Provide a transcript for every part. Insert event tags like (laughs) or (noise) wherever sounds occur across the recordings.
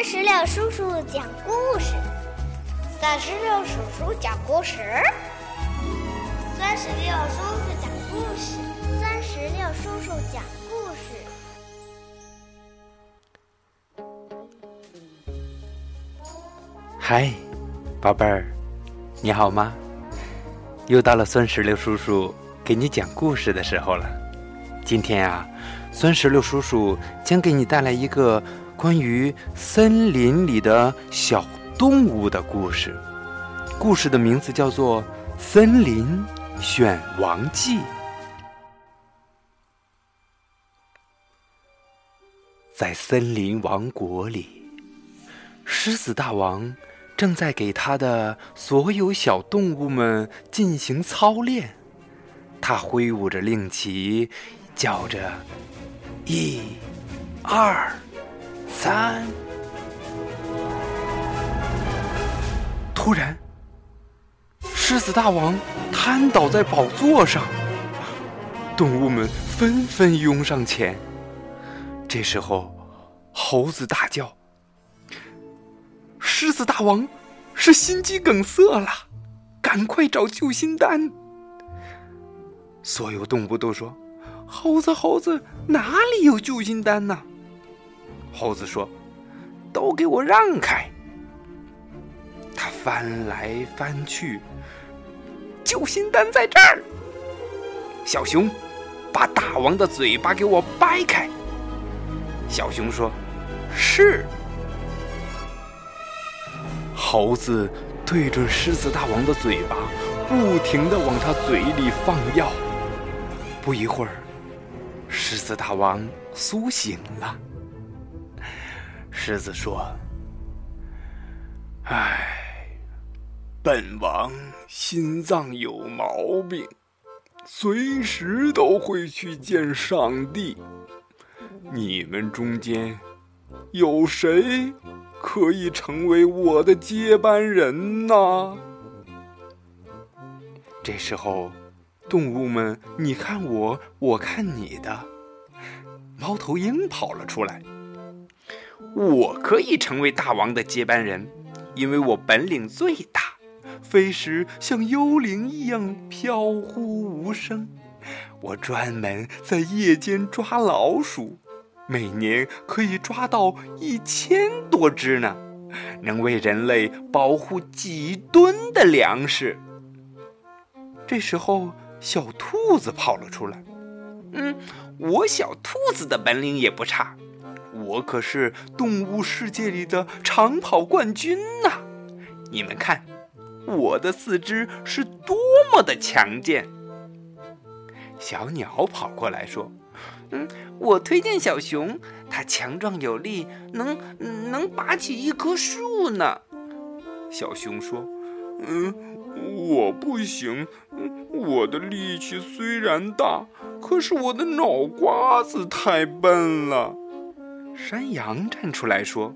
酸石榴叔叔讲故事，酸石榴叔叔讲故事，酸石榴叔叔讲故事，酸石榴叔叔讲故事。嗨，宝贝儿，你好吗？又到了孙石榴叔叔给你讲故事的时候了。今天啊，孙石榴叔叔将给你带来一个。关于森林里的小动物的故事，故事的名字叫做《森林选王记》。在森林王国里，狮子大王正在给他的所有小动物们进行操练。他挥舞着令旗，叫着：“一、二。”三。突然，狮子大王瘫倒在宝座上，动物们纷纷拥上前。这时候，猴子大叫：“狮子大王是心肌梗塞了，赶快找救心丹！”所有动物都说：“猴子，猴子，哪里有救心丹呢？”猴子说：“都给我让开！”他翻来翻去，救心丹在这儿。小熊，把大王的嘴巴给我掰开。小熊说：“是。”猴子对准狮子大王的嘴巴，不停的往他嘴里放药。不一会儿，狮子大王苏醒了。狮子说：“唉，本王心脏有毛病，随时都会去见上帝。你们中间有谁可以成为我的接班人呢？”这时候，动物们你看我，我看你的，猫头鹰跑了出来。我可以成为大王的接班人，因为我本领最大，飞时像幽灵一样飘忽无声。我专门在夜间抓老鼠，每年可以抓到一千多只呢，能为人类保护几吨的粮食。这时候，小兔子跑了出来。嗯，我小兔子的本领也不差。我可是动物世界里的长跑冠军呐！你们看，我的四肢是多么的强健。小鸟跑过来说：“嗯，我推荐小熊，它强壮有力，能能拔起一棵树呢。”小熊说：“嗯，我不行，我的力气虽然大，可是我的脑瓜子太笨了。”山羊站出来说：“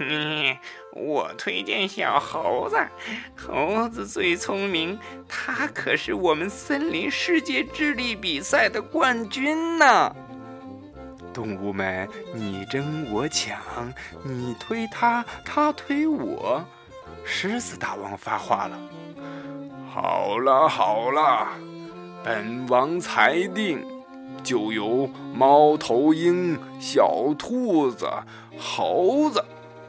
嗯，我推荐小猴子，猴子最聪明，它可是我们森林世界智力比赛的冠军呢。”动物们你争我抢，你推他，他推我。狮子大王发话了：“好了好了，本王裁定。”就由猫头鹰、小兔子、猴子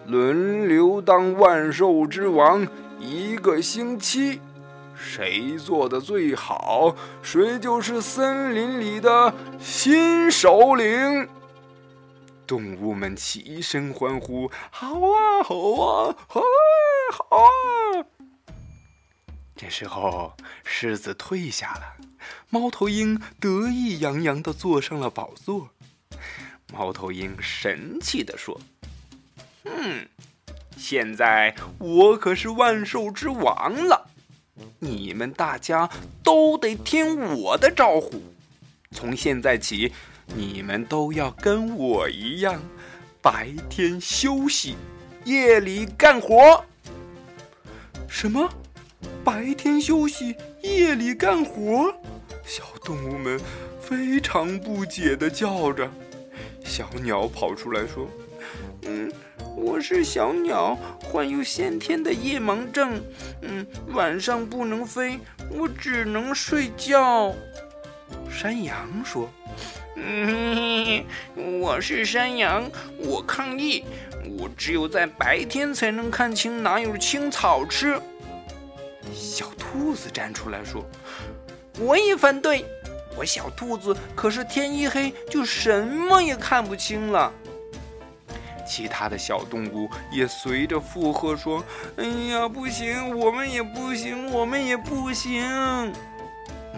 轮流当万兽之王一个星期，谁做的最好，谁就是森林里的新首领。动物们齐声欢呼：“好啊，好啊，好啊，好啊！”时候，狮子退下了。猫头鹰得意洋洋地坐上了宝座。猫头鹰神气地说：“嗯，现在我可是万兽之王了，你们大家都得听我的招呼。从现在起，你们都要跟我一样，白天休息，夜里干活。什么？白天休息，夜里干活？”小动物们非常不解的叫着，小鸟跑出来说：“嗯，我我是小鸟，患有先天的夜盲症，嗯，晚上不能飞，我只能睡觉。山羊说：“嗯，我是山羊，我抗议，我只有在白天才能看清哪有青草吃。”小兔子站出来说：“我也反对，我小兔子可是天一黑就什么也看不清了。”其他的小动物也随着附和说：“哎呀，不行，我们也不行，我们也不行。”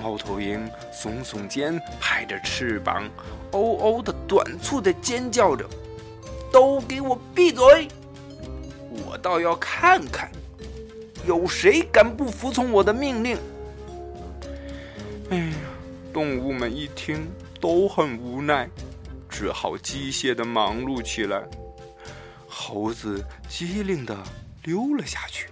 猫头鹰耸耸肩，拍着翅膀，哦哦的短促的尖叫着：“都给我闭嘴！我倒要看看，有谁敢不服从我的命令！”哎呀，动物们一听都很无奈，只好机械的忙碌起来。猴子机灵地溜了下去。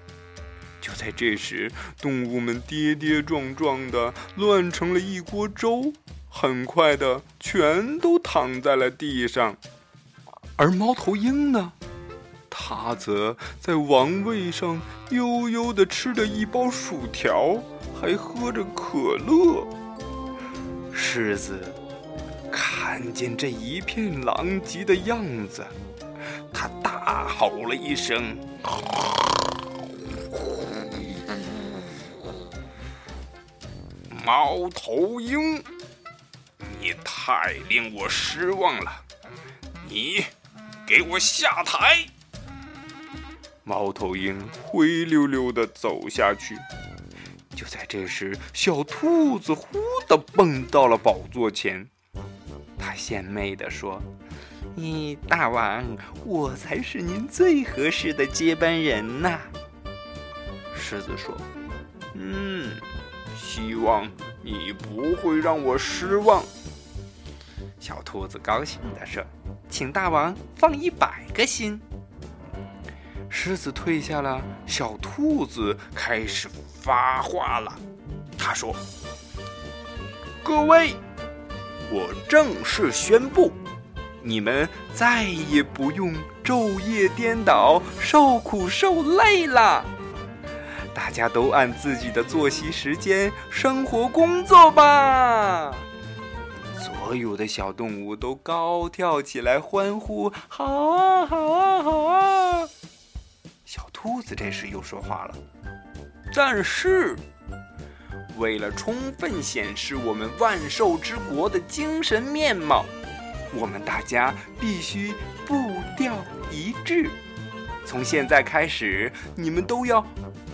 就在这时，动物们跌跌撞撞的乱成了一锅粥，很快的全都躺在了地上。而猫头鹰呢，他则在王位上悠悠的吃着一包薯条，还喝着可乐。狮子看见这一片狼藉的样子。他大吼了一声：“猫头鹰，你太令我失望了！你给我下台！”猫头鹰灰溜溜的走下去。就在这时，小兔子忽的蹦到了宝座前，它献媚的说。你大王，我才是您最合适的接班人呐。狮子说：“嗯，希望你不会让我失望。”小兔子高兴地说：“请大王放一百个心。”狮子退下了，小兔子开始发话了。他说：“各位，我正式宣布。”你们再也不用昼夜颠倒、受苦受累了。大家都按自己的作息时间生活工作吧。所有的小动物都高跳起来，欢呼：“好啊，好啊，好啊！”兔子这时又说话了：“但是，为了充分显示我们万兽之国的精神面貌。”我们大家必须步调一致。从现在开始，你们都要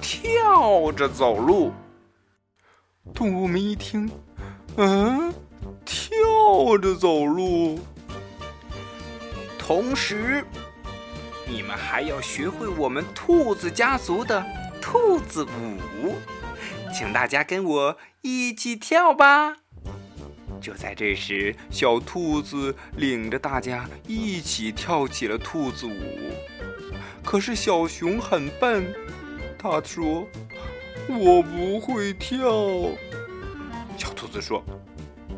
跳着走路。动物们一听，嗯，跳着走路。同时，你们还要学会我们兔子家族的兔子舞，请大家跟我一起跳吧。就在这时，小兔子领着大家一起跳起了兔子舞。可是小熊很笨，他说：“我不会跳。”小兔子说：“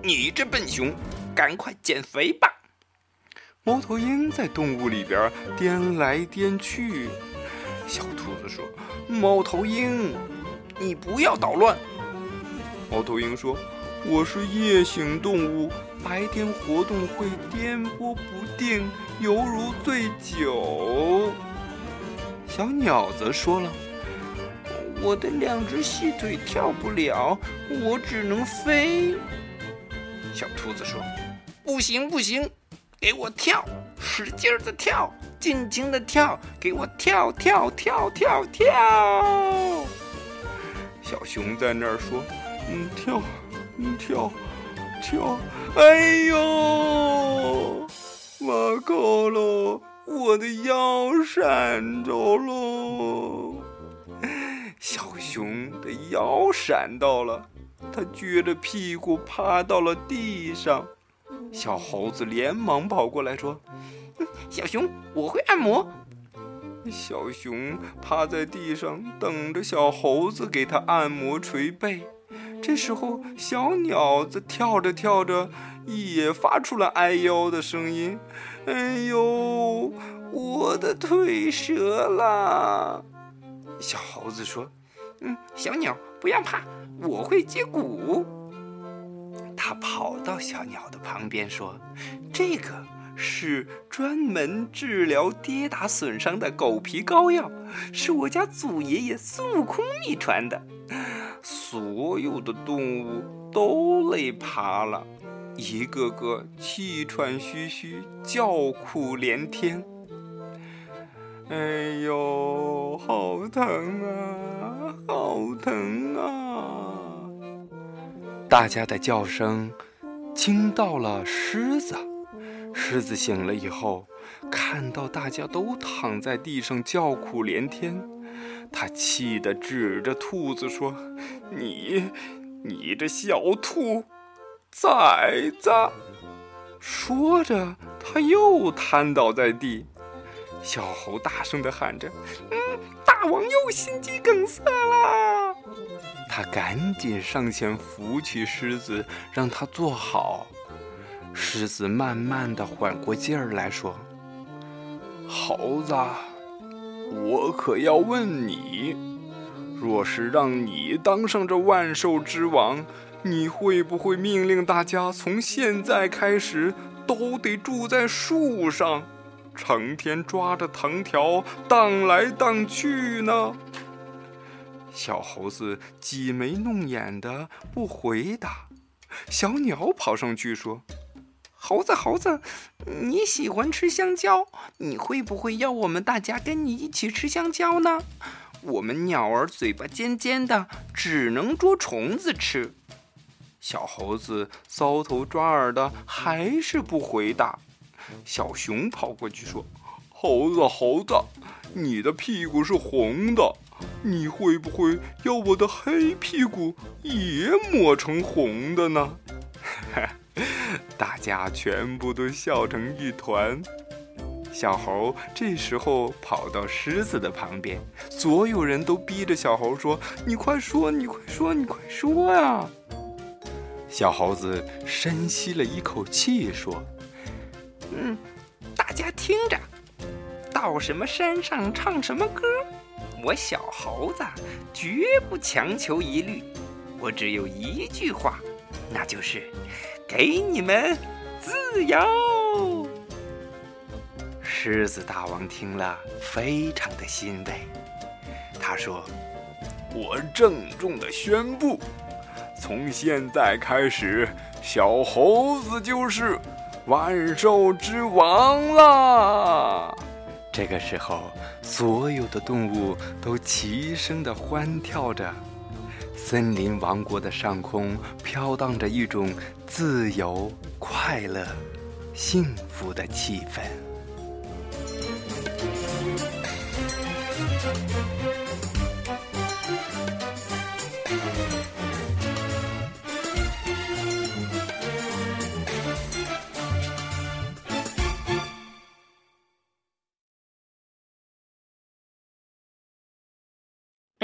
你这笨熊，赶快减肥吧。”猫头鹰在动物里边颠来颠去。小兔子说：“猫头鹰，你不要捣乱。”猫头鹰说。我是夜行动物，白天活动会颠簸不定，犹如醉酒。小鸟则说了：“我的两只细腿跳不了，我只能飞。”小兔子说：“不行不行，给我跳，使劲的跳，尽情的跳，给我跳跳跳跳跳。”小熊在那儿说：“嗯，跳。”你跳，跳！哎呦，马可喽，我的腰闪着喽！小熊的腰闪到了，它撅着屁股趴到了地上。小猴子连忙跑过来说：“小熊，我会按摩。”小熊趴在地上等着小猴子给它按摩捶背。这时候，小鸟子跳着跳着，也发出了哎呦的声音。哎呦，我的腿折了！小猴子说：“嗯，小鸟不要怕，我会接骨。”他跑到小鸟的旁边说：“这个是专门治疗跌打损伤的狗皮膏药，是我家祖爷爷孙悟空秘传的。”所有的动物都累趴了，一个个气喘吁吁，叫苦连天。哎呦，好疼啊，好疼啊！大家的叫声惊到了狮子。狮子醒了以后，看到大家都躺在地上叫苦连天，他气得指着兔子说：“你，你这小兔崽子！”说着，他又瘫倒在地。小猴大声地喊着：“嗯，大王又心肌梗塞了！”他赶紧上前扶起狮子，让他坐好。狮子慢慢地缓过劲儿来说：“猴子，我可要问你，若是让你当上这万兽之王，你会不会命令大家从现在开始都得住在树上？”成天抓着藤条荡来荡去呢。小猴子挤眉弄眼的不回答。小鸟跑上去说：“猴子，猴子，你喜欢吃香蕉，你会不会要我们大家跟你一起吃香蕉呢？我们鸟儿嘴巴尖尖的，只能捉虫子吃。”小猴子搔头抓耳的，还是不回答。小熊跑过去说：“猴子，猴子，你的屁股是红的，你会不会要我的黑屁股也抹成红的呢？” (laughs) 大家全部都笑成一团。小猴这时候跑到狮子的旁边，所有人都逼着小猴说：“你快说，你快说，你快说呀！”小猴子深吸了一口气说。嗯，大家听着，到什么山上唱什么歌，我小猴子绝不强求一律。我只有一句话，那就是给你们自由。狮子大王听了，非常的欣慰。他说：“我郑重的宣布，从现在开始，小猴子就是。”万兽之王啦！这个时候，所有的动物都齐声的欢跳着，森林王国的上空飘荡着一种自由、快乐、幸福的气氛。